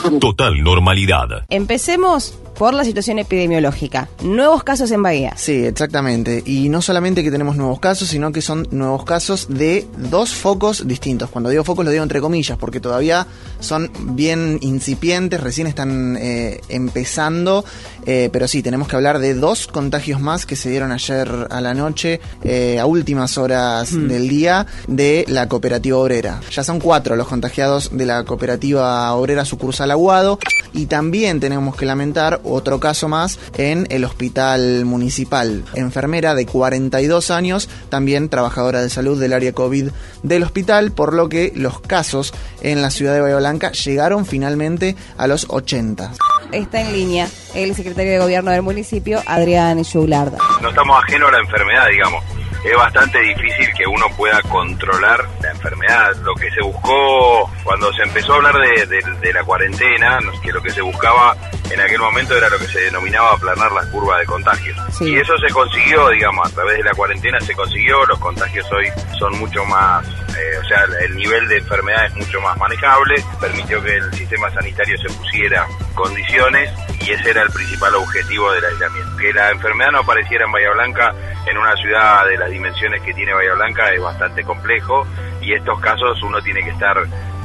Total normalidad. Empecemos por la situación epidemiológica. Nuevos casos en Bahía. Sí, exactamente. Y no solamente que tenemos nuevos casos, sino que son nuevos casos de dos focos distintos. Cuando digo focos lo digo entre comillas, porque todavía son bien incipientes, recién están eh, empezando. Eh, pero sí, tenemos que hablar de dos contagios más que se dieron ayer a la noche, eh, a últimas horas Hmm. del día, de la cooperativa obrera. Ya son cuatro los contagiados de la cooperativa obrera sucursal Aguado. Y también tenemos que lamentar otro caso más en el hospital municipal. Enfermera de 42 años, también trabajadora de salud del área COVID del hospital, por lo que los casos en la ciudad de Bahía Blanca llegaron finalmente a los 80. Está en línea el secretario de gobierno del municipio, Adrián Joulard. no estamos ajenos a la enfermedad, digamos. Es bastante difícil que uno pueda controlar la enfermedad. Lo que se buscó cuando se empezó a hablar de, de- de la cuarentena, que lo que se buscaba en aquel momento era lo que se denominaba aplanar las curvas de contagios. Sí. Y eso se consiguió, digamos, a través de la cuarentena se consiguió. Los contagios hoy son mucho más, eh, o sea, el nivel de enfermedad es mucho más manejable. Permitió que el sistema sanitario se pusiera condiciones y ese era el principal objetivo del aislamiento. Que la enfermedad no apareciera en Bahía Blanca, en una ciudad de las dimensiones que tiene Bahía Blanca, es bastante complejo y estos casos uno tiene que estar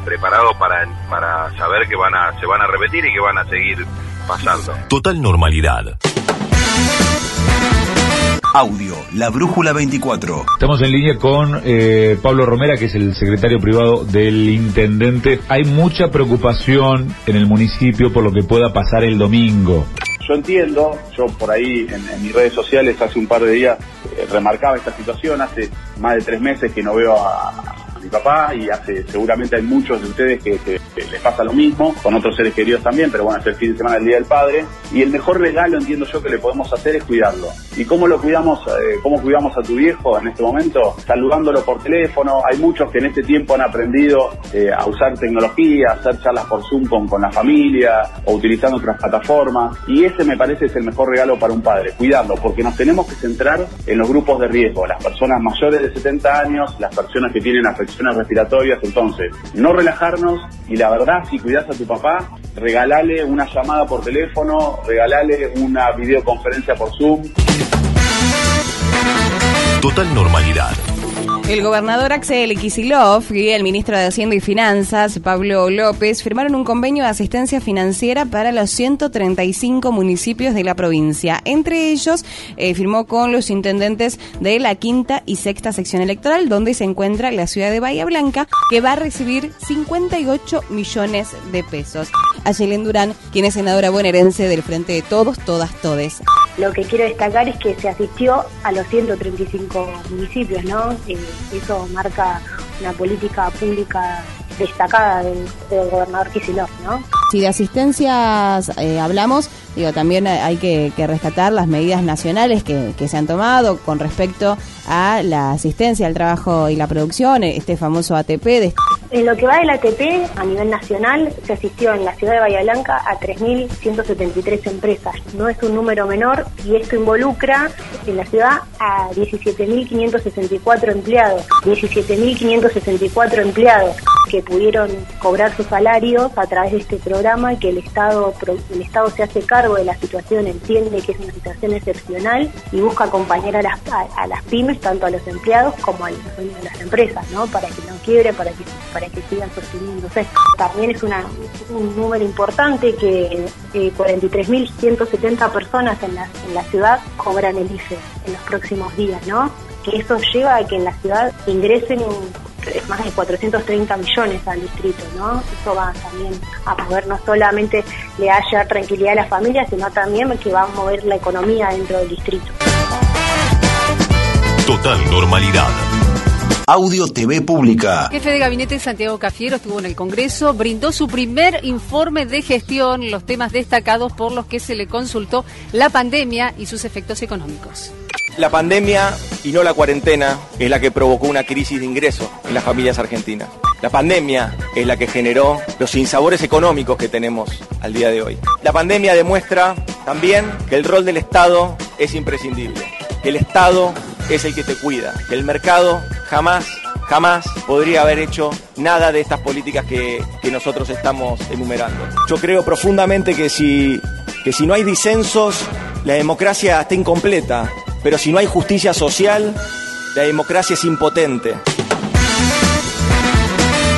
preparado para, para saber que van a, se van a repetir y que van a seguir pasando. Total normalidad. Audio, La Brújula 24. Estamos en línea con eh, Pablo Romera, que es el secretario privado del intendente. Hay mucha preocupación en el municipio por lo que pueda pasar el domingo. Yo entiendo, yo por ahí en, en mis redes sociales hace un par de días eh, remarcaba esta situación, hace más de tres meses que no veo a, a mi papá y hace seguramente hay muchos de ustedes que, les pasa lo mismo, con otros seres queridos también, pero bueno, es el fin de semana el Día del Padre y el mejor regalo entiendo yo que le podemos hacer es cuidarlo. ¿Y cómo lo cuidamos, eh, cómo cuidamos a tu viejo en este momento? Saludándolo por teléfono, hay muchos que en este tiempo han aprendido eh, a usar tecnología, a hacer charlas por Zoom con, con la familia o utilizando otras plataformas y ese me parece es el mejor regalo para un padre, cuidarlo, porque nos tenemos que centrar en los grupos de riesgo, las personas mayores de 70 años, las personas que tienen afecciones respiratorias, entonces no relajarnos y la verdad, si cuidas a tu papá, regalale una llamada por teléfono, regalale una videoconferencia por Zoom, Total normalidad. El gobernador Axel Kicillof y el ministro de Hacienda y Finanzas, Pablo López, firmaron un convenio de asistencia financiera para los 135 municipios de la provincia. Entre ellos, eh, firmó con los intendentes de la quinta y sexta sección electoral, donde se encuentra la ciudad de Bahía Blanca, que va a recibir 58 millones de pesos. Ayelen Durán, quien es senadora bonaerense del Frente de Todos, Todas, Todes. Lo que quiero destacar es que se asistió a los 135 municipios, ¿no? Eh, eso marca una política pública destacada del, gobernador Kicillof, ¿no? Si de asistencias eh, hablamos, digo, también hay que, que rescatar las medidas nacionales que, que se han tomado con respecto a la asistencia al trabajo y la producción, este famoso ATP. De... En lo que va del ATP a nivel nacional, se asistió en la ciudad de Bahía Blanca a 3.173 empresas. No es un número menor y esto involucra en la ciudad a 17.564 empleados. 17.564 empleados que pudieron cobrar sus salarios a través de este programa y que el Estado, el Estado se hace cargo de la situación, entiende que es una situación excepcional y busca acompañar a las, a, a las pymes, tanto a los empleados como a los de las empresas, ¿no? Para que no quiebre, para que, para que sigan sosteniéndose. También es un número importante que eh, 43.170 personas en la, en la ciudad cobran el IFE en los próximos días, ¿no? Que eso lleva a que en la ciudad ingresen más de 430 millones al distrito, ¿no? Eso va también a mover, no solamente le haya tranquilidad a la familia, sino también que va a mover la economía dentro del distrito. Total normalidad. Audio TV Pública. Jefe de gabinete Santiago Cafiero estuvo en el Congreso, brindó su primer informe de gestión, los temas destacados por los que se le consultó la pandemia y sus efectos económicos. La pandemia y no la cuarentena es la que provocó una crisis de ingresos en las familias argentinas. La pandemia es la que generó los sinsabores económicos que tenemos al día de hoy. La pandemia demuestra también que el rol del Estado es imprescindible, que el Estado es el que te cuida, que el mercado jamás jamás podría haber hecho nada de estas políticas que, que nosotros estamos enumerando. Yo creo profundamente que si, que si no hay disensos, la democracia está incompleta, pero si no hay justicia social, la democracia es impotente.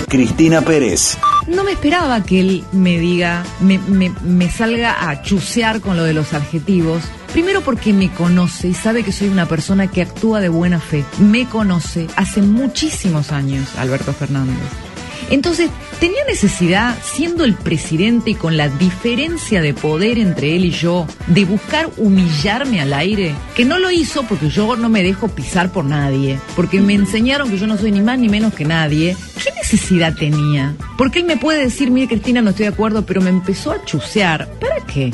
Cristina Pérez. No me esperaba que él me diga, me, me, salga a chusear con lo de los adjetivos. Primero porque me conoce y sabe que soy una persona que actúa de buena fe. Me conoce hace muchísimos años, Alberto Fernández. Entonces, ¿tenía necesidad, siendo el presidente y con la diferencia de poder entre él y yo, de buscar humillarme al aire? Que no lo hizo porque yo no me dejo pisar por nadie, porque me enseñaron que yo no soy ni más ni menos que nadie. ¿Qué necesidad tenía? Porque él me puede decir, mire Cristina, no estoy de acuerdo, pero me empezó a chusear. ¿Para qué?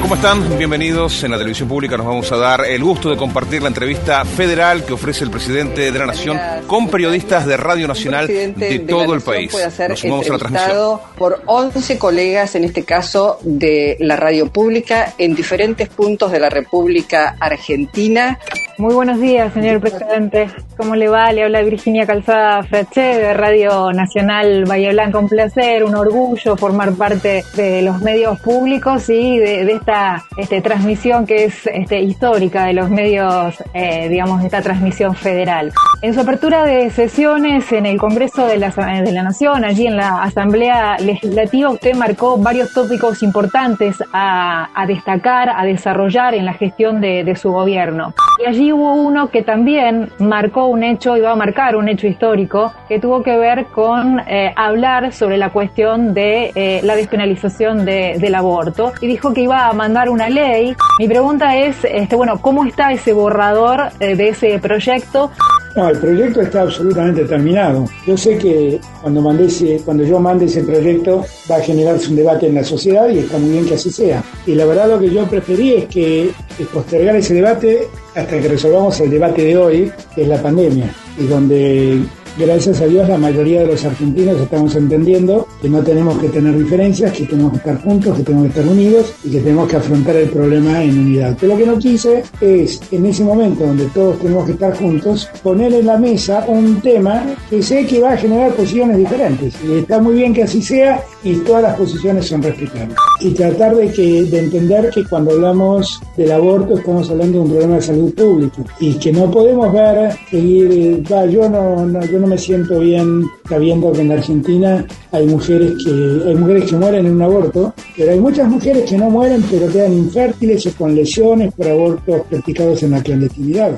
¿Cómo están? Bienvenidos. En la televisión pública nos vamos a dar el gusto de compartir la entrevista federal que ofrece el presidente de la Nación con periodistas de Radio Nacional de todo el país. Nos sumamos a la transmisión. por 11 colegas, en este caso de la radio pública, en diferentes puntos de la República Argentina. Muy buenos días, señor presidente. ¿Cómo le va? Le habla Virginia Calzada Frache de Radio Nacional Bahía Blanca. Un placer, un orgullo formar parte de los medios públicos y de, de esta este, transmisión que es este, histórica de los medios, eh, digamos, de esta transmisión federal. En su apertura de sesiones en el Congreso de la, de la Nación, allí en la Asamblea Legislativa, usted marcó varios tópicos importantes a, a destacar, a desarrollar en la gestión de, de su gobierno. Y allí hubo uno que también marcó un hecho, iba a marcar un hecho histórico, que tuvo que ver con eh, hablar sobre la cuestión de eh, la despenalización de, del aborto y dijo que iba a mandar una ley. Mi pregunta es, este, bueno, ¿cómo está ese borrador eh, de ese proyecto? No, el proyecto está absolutamente terminado. Yo sé que cuando, mande ese, cuando yo mande ese proyecto va a generarse un debate en la sociedad y está muy bien que así sea. Y la verdad lo que yo preferí es que es postergar ese debate hasta que resolvamos el debate de hoy, que es la pandemia, y donde gracias a Dios la mayoría de los argentinos estamos entendiendo que no tenemos que tener diferencias, que tenemos que estar juntos, que tenemos que estar unidos y que tenemos que afrontar el problema en unidad. Pero lo que no quise es, en ese momento donde todos tenemos que estar juntos, poner en la mesa un tema que sé que va a generar posiciones diferentes. Y está muy bien que así sea y todas las posiciones son respetables. Y tratar de, que, de entender que cuando hablamos del aborto estamos hablando de un problema de salud pública y que no podemos ver, seguir, va, yo no, no, yo no me siento bien sabiendo que en Argentina hay mujeres que hay mujeres que mueren en un aborto, pero hay muchas mujeres que no mueren pero quedan infértiles o con lesiones por abortos practicados en la clandestinidad.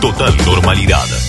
Total normalidad.